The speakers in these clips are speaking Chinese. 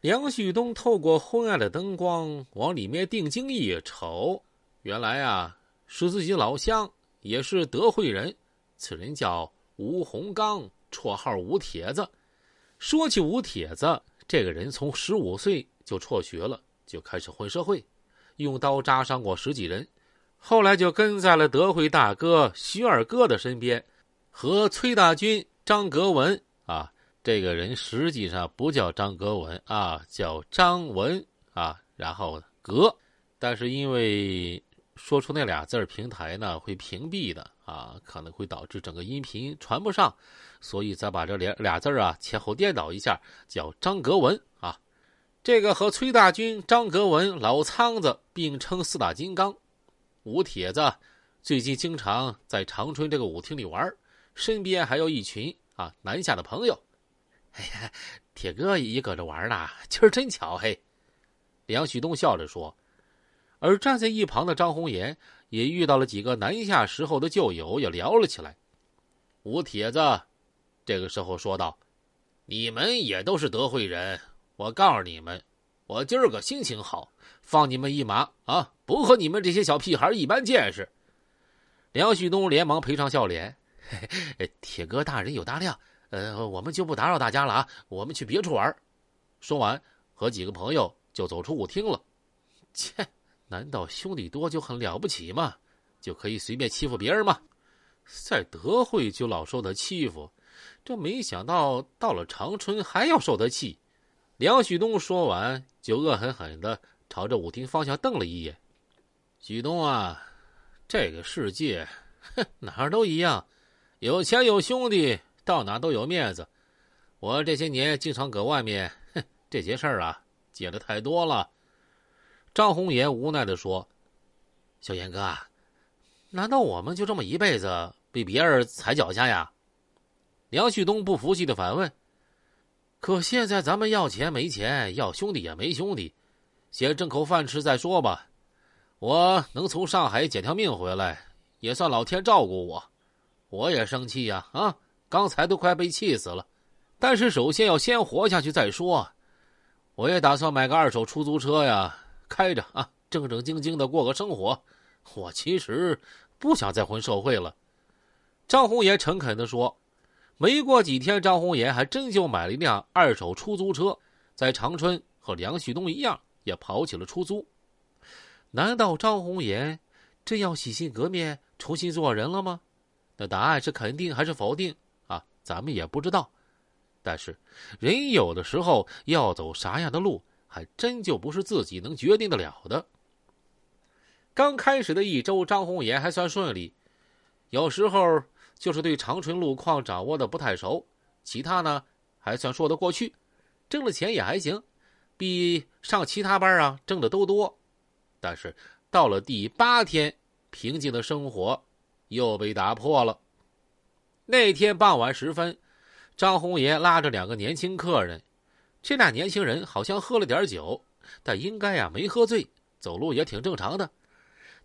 梁旭东透过昏暗的灯光往里面定睛一瞅，原来啊是自己老乡，也是德惠人。此人叫吴洪刚，绰号吴铁子。说起吴铁子，这个人从十五岁就辍学了，就开始混社会，用刀扎伤过十几人。后来就跟在了德惠大哥徐二哥的身边，和崔大军、张格文。这个人实际上不叫张格文啊，叫张文啊，然后格，但是因为说出那俩字平台呢会屏蔽的啊，可能会导致整个音频传不上，所以再把这俩俩字啊前后颠倒一下，叫张格文啊。这个和崔大军、张格文、老苍子并称四大金刚。吴铁子最近经常在长春这个舞厅里玩，身边还有一群啊南下的朋友。哎呀，铁哥也搁这玩呢，今儿真巧嘿！梁旭东笑着说。而站在一旁的张红岩也遇到了几个南下时候的旧友，也聊了起来。吴铁子这个时候说道：“你们也都是德惠人，我告诉你们，我今儿个心情好，放你们一马啊！不和你们这些小屁孩一般见识。”梁旭东连忙赔上笑脸：“铁哥大人有大量。”呃，我们就不打扰大家了啊！我们去别处玩。说完，和几个朋友就走出舞厅了。切，难道兄弟多就很了不起吗？就可以随便欺负别人吗？在德惠就老受他欺负，这没想到到了长春还要受他气。梁旭东说完，就恶狠狠的朝着舞厅方向瞪了一眼。旭东啊，这个世界，哼，哪儿都一样，有钱有兄弟。到哪都有面子，我这些年经常搁外面，哼，这些事儿啊，见的太多了。张红岩无奈的说：“小严哥，难道我们就这么一辈子被别人踩脚下呀？”梁旭东不服气的反问：“可现在咱们要钱没钱，要兄弟也没兄弟，先挣口饭吃再说吧。我能从上海捡条命回来，也算老天照顾我。我也生气呀，啊！”刚才都快被气死了，但是首先要先活下去再说。我也打算买个二手出租车呀，开着啊，正正经经的过个生活。我其实不想再混社会了。张红岩诚恳的说。没过几天，张红岩还真就买了一辆二手出租车，在长春和梁旭东一样，也跑起了出租。难道张红岩真要洗心革面，重新做人了吗？那答案是肯定还是否定？咱们也不知道，但是人有的时候要走啥样的路，还真就不是自己能决定得了的。刚开始的一周，张红岩还算顺利，有时候就是对长春路况掌握的不太熟，其他呢还算说得过去，挣了钱也还行，比上其他班啊挣的都多。但是到了第八天，平静的生活又被打破了。那天傍晚时分，张红爷拉着两个年轻客人，这俩年轻人好像喝了点酒，但应该呀没喝醉，走路也挺正常的。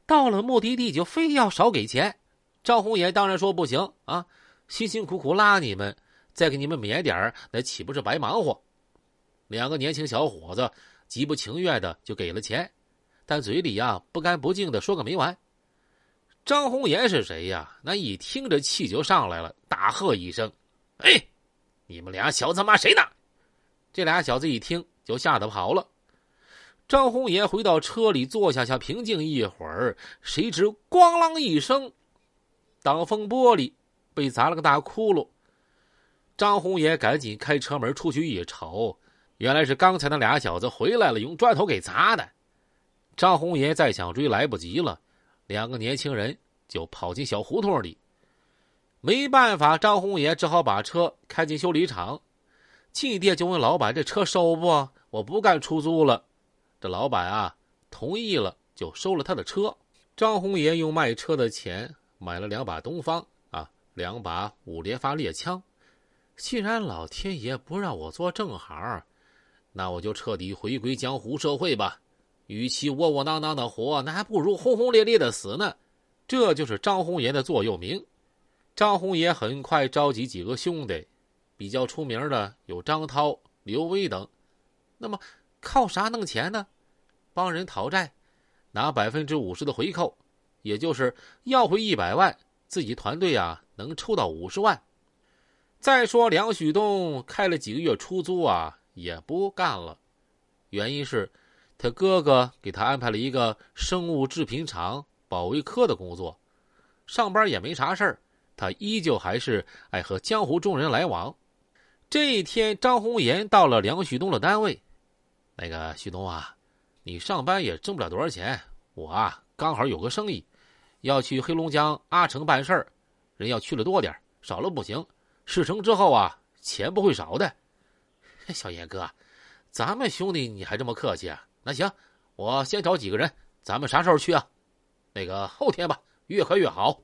到了目的地就非要少给钱，张红爷当然说不行啊，辛辛苦苦拉你们，再给你们免点那岂不是白忙活？两个年轻小伙子极不情愿的就给了钱，但嘴里呀不干不净的说个没完。张红岩是谁呀？那一听这气就上来了，大喝一声：“哎，你们俩小子骂谁呢？”这俩小子一听就吓得跑了。张红岩回到车里坐下，想平静一会儿，谁知咣啷一声，挡风玻璃被砸了个大窟窿。张红岩赶紧开车门出去一瞅，原来是刚才那俩小子回来了，用砖头给砸的。张红岩再想追来不及了。两个年轻人就跑进小胡同里，没办法，张红爷只好把车开进修理厂。进店就问老板：“这车收不？我不干出租了。”这老板啊同意了，就收了他的车。张红爷用卖车的钱买了两把东方啊，两把五连发猎枪。既然老天爷不让我做正行，那我就彻底回归江湖社会吧。与其窝窝囊囊的活，那还不如轰轰烈烈的死呢。这就是张红岩的座右铭。张红岩很快召集几个兄弟，比较出名的有张涛、刘威等，那么靠啥弄钱呢？帮人讨债，拿百分之五十的回扣，也就是要回一百万，自己团队啊能抽到五十万。再说梁旭东开了几个月出租啊，也不干了，原因是，他哥哥给他安排了一个生物制品厂保卫科的工作，上班也没啥事儿，他依旧还是爱和江湖中人来往。这一天，张红岩到了梁旭东的单位，那个旭东啊，你上班也挣不了多少钱，我啊刚好有个生意，要去黑龙江阿城办事儿，人要去了多点少了不行。事成之后啊，钱不会少的。小严哥，咱们兄弟你还这么客气啊？那行，我先找几个人，咱们啥时候去啊？那个后天吧，越快越好。